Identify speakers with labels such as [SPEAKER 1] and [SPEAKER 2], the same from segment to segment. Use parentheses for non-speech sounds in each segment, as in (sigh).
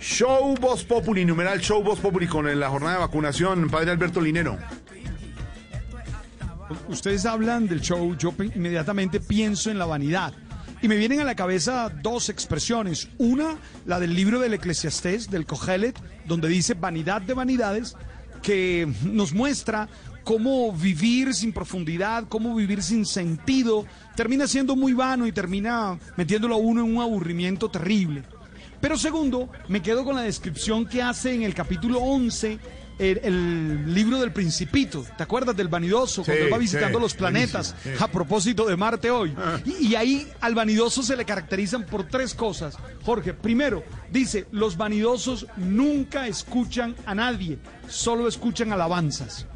[SPEAKER 1] Show Voz Populi, numeral Show Voz Populi con la jornada de vacunación, padre Alberto Linero.
[SPEAKER 2] Ustedes hablan del show, yo inmediatamente pienso en la vanidad. Y me vienen a la cabeza dos expresiones. Una, la del libro del Eclesiastés, del Cogelet, donde dice vanidad de vanidades, que nos muestra cómo vivir sin profundidad, cómo vivir sin sentido, termina siendo muy vano y termina metiéndolo a uno en un aburrimiento terrible. Pero segundo, me quedo con la descripción que hace en el capítulo 11 el, el libro del Principito. ¿Te acuerdas del vanidoso cuando
[SPEAKER 1] Sí,
[SPEAKER 2] él va visitando
[SPEAKER 1] sí,
[SPEAKER 2] los planetas?
[SPEAKER 1] sí.
[SPEAKER 2] A propósito de Marte hoy. Y, y ahí al vanidoso se le caracterizan por tres cosas. Jorge, primero, dice, los vanidosos nunca escuchan a nadie, solo escuchan alabanzas.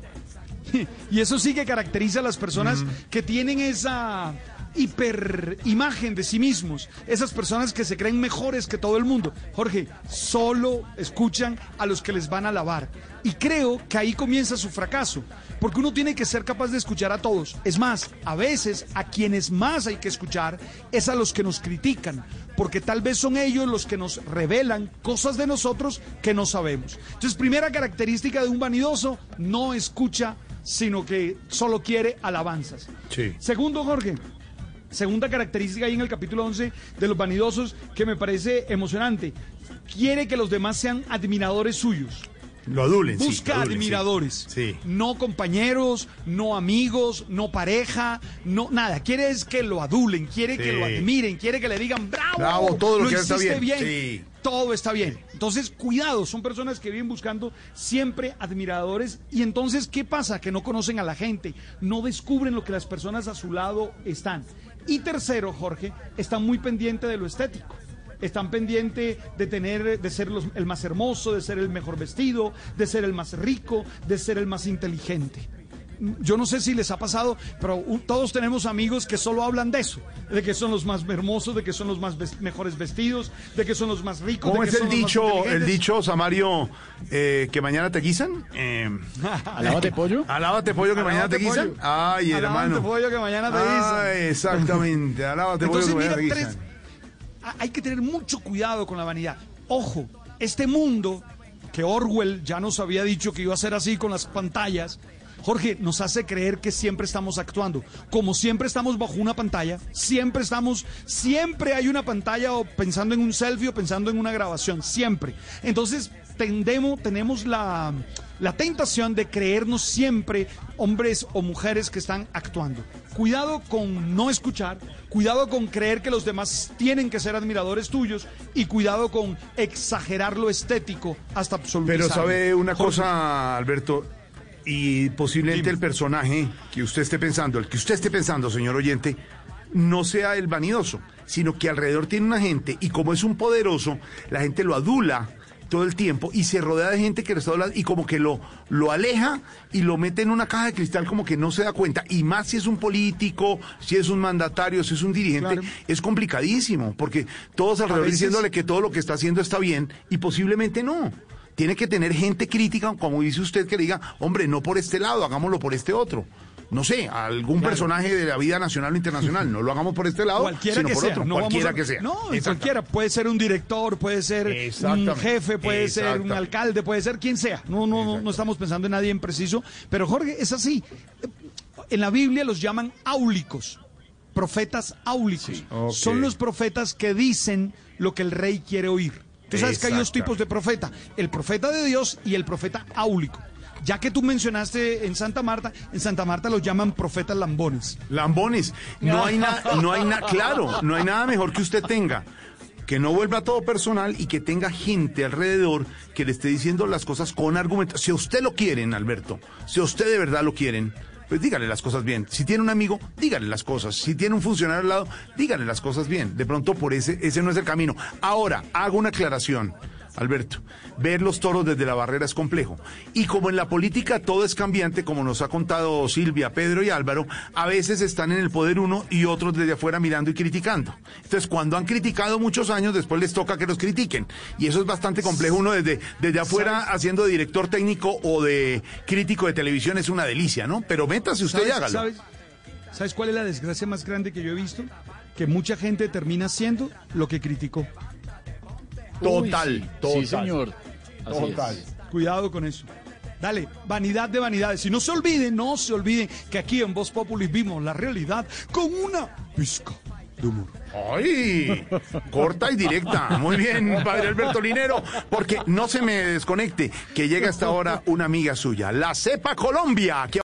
[SPEAKER 2] (laughs) Y eso sí que caracteriza a las personas que tienen esa hiperimagen de sí mismos, esas personas que se creen mejores que todo el mundo. Jorge, solo escuchan a los que les van a alabar. Y creo que ahí comienza su fracaso, porque uno tiene que ser capaz de escuchar a todos. Es más, a veces a quienes más hay que escuchar es a los que nos critican, porque tal vez son ellos los que nos revelan cosas de nosotros que no sabemos. Entonces, primera característica de un vanidoso, no escucha, sino que solo quiere alabanzas.
[SPEAKER 1] Sí.
[SPEAKER 2] Segundo, Jorge, segunda característica ahí en el capítulo 11 de los vanidosos que me parece emocionante. Quiere que los demás sean admiradores suyos.
[SPEAKER 1] Lo adulen, sí,
[SPEAKER 2] Busca
[SPEAKER 1] lo adulen,
[SPEAKER 2] admiradores.
[SPEAKER 1] Sí.
[SPEAKER 2] No compañeros, no amigos, no pareja, no nada. Quiere es que lo adulen, quiere que lo admiren, quiere que le digan bravo.
[SPEAKER 1] Bravo, todo lo que está bien". Sí.
[SPEAKER 2] Todo está bien. Entonces, cuidado, son personas que viven buscando siempre admiradores. Y entonces, ¿qué pasa? Que no conocen a la gente, no descubren lo que las personas a su lado están. Y tercero, Jorge, están muy pendientes de lo estético. Están pendientes de tener, de ser los- el más hermoso, de ser el mejor vestido, de ser el más rico, de ser el más inteligente. Yo no sé si les ha pasado, pero todos tenemos amigos que solo hablan de eso, de que son los más hermosos, de que son los más ves- mejores vestidos, de que son los más ricos.
[SPEAKER 1] ¿Cómo
[SPEAKER 2] de
[SPEAKER 1] es
[SPEAKER 2] que
[SPEAKER 1] el
[SPEAKER 2] son
[SPEAKER 1] dicho, el dicho, Samario, eh, que mañana te guisan? Eh,
[SPEAKER 3] ¿Alábate pollo?
[SPEAKER 1] alábate pollo que mañana te
[SPEAKER 2] Alábate,
[SPEAKER 1] guisan. Ay,
[SPEAKER 2] Alábate,
[SPEAKER 1] hermano.
[SPEAKER 2] pollo, que mañana te guisan.
[SPEAKER 1] Ay, exactamente. Alábate pollo que mañana te guisan.
[SPEAKER 2] Tres- a- hay que tener mucho cuidado con la vanidad. Ojo, este mundo que Orwell ya nos había dicho que iba a ser así con las pantallas, Jorge, nos hace creer que siempre estamos actuando. Como siempre estamos bajo una pantalla, siempre estamos, siempre hay una pantalla o pensando en un selfie o pensando en una grabación, siempre. Entonces, tendemos, tenemos la, la tentación de creernos siempre hombres o mujeres que están actuando. Cuidado con no escuchar, cuidado con creer que los demás tienen que ser admiradores tuyos y cuidado con exagerar lo estético hasta absolutizarlo.
[SPEAKER 1] Pero sabe una
[SPEAKER 2] Jorge,
[SPEAKER 1] cosa, Alberto, y posiblemente
[SPEAKER 2] Dime.
[SPEAKER 1] el personaje que usted esté pensando, el que usted esté pensando, señor oyente, no sea el vanidoso, sino que alrededor tiene una gente y como es un poderoso, la gente lo adula todo el tiempo y se rodea de gente que le está hablando y como que lo, lo aleja y lo mete en una caja de cristal como que no se da cuenta. Y más si es un político, si es un mandatario, si es un dirigente,
[SPEAKER 2] Claro.
[SPEAKER 1] es complicadísimo, porque todos alrededor
[SPEAKER 2] veces-
[SPEAKER 1] diciéndole que todo lo que está haciendo está bien y posiblemente no. Tiene que tener gente crítica, como dice usted, que le diga, hombre, no por este lado, hagámoslo por este otro. No sé, algún personaje de la vida nacional o internacional, no lo hagamos por este lado,
[SPEAKER 2] cualquiera
[SPEAKER 1] sino
[SPEAKER 2] que
[SPEAKER 1] por
[SPEAKER 2] sea,
[SPEAKER 1] otro,
[SPEAKER 2] no
[SPEAKER 1] cualquiera
[SPEAKER 2] a-
[SPEAKER 1] que sea.
[SPEAKER 2] No, cualquiera, puede ser un director, puede ser un jefe, puede ser un alcalde, puede ser quien sea. No, no, no, no estamos pensando en nadie en preciso, pero Jorge, es así. En la Biblia los llaman áulicos, profetas áulicos. Son los profetas que dicen lo que el rey quiere oír. Tú sabes que hay dos tipos de profeta, el profeta de Dios y el profeta áulico. Ya que tú mencionaste en Santa Marta, en Santa Marta los llaman profetas lambones.
[SPEAKER 1] Lambones, no hay nada, (laughs) no hay nada, claro, no hay nada mejor que usted tenga. Que no vuelva todo personal y que tenga gente alrededor que le esté diciendo las cosas con argumentos. Si a usted lo quieren, Alberto, si a usted de verdad lo quieren, pues dígale las cosas bien. Si tiene un amigo, dígale las cosas. Si tiene un funcionario al lado, dígale las cosas bien. De pronto por ese, ese no es el camino. Ahora, hago una aclaración. Alberto. Ver los toros desde la barrera es complejo. Y como en la política todo es cambiante, como nos ha contado Silvia, Pedro y Álvaro, a veces están en el poder uno y otros desde afuera mirando y criticando. Entonces, cuando han criticado muchos años, después les toca que los critiquen. Y eso es bastante complejo. Uno desde, desde afuera haciendo de director técnico o de crítico de televisión es una delicia, ¿no? Pero métase usted y hágalo.
[SPEAKER 2] ¿sabes, ¿Sabes cuál es la desgracia más grande que yo he visto? Que mucha gente termina siendo lo que criticó.
[SPEAKER 1] Total,
[SPEAKER 3] Uy, sí.
[SPEAKER 1] total.
[SPEAKER 3] Sí, señor. Así
[SPEAKER 1] Total.
[SPEAKER 3] es.
[SPEAKER 2] Cuidado con eso. Dale, vanidad de vanidades. Y no se olviden, no se olviden que aquí en Voz Populi vimos la realidad con una pizca de humor.
[SPEAKER 1] ¡Ay! Corta y directa. Muy bien, padre Alberto Linero. Porque no se me desconecte que llega hasta ahora una amiga suya, la Cepa Colombia. que-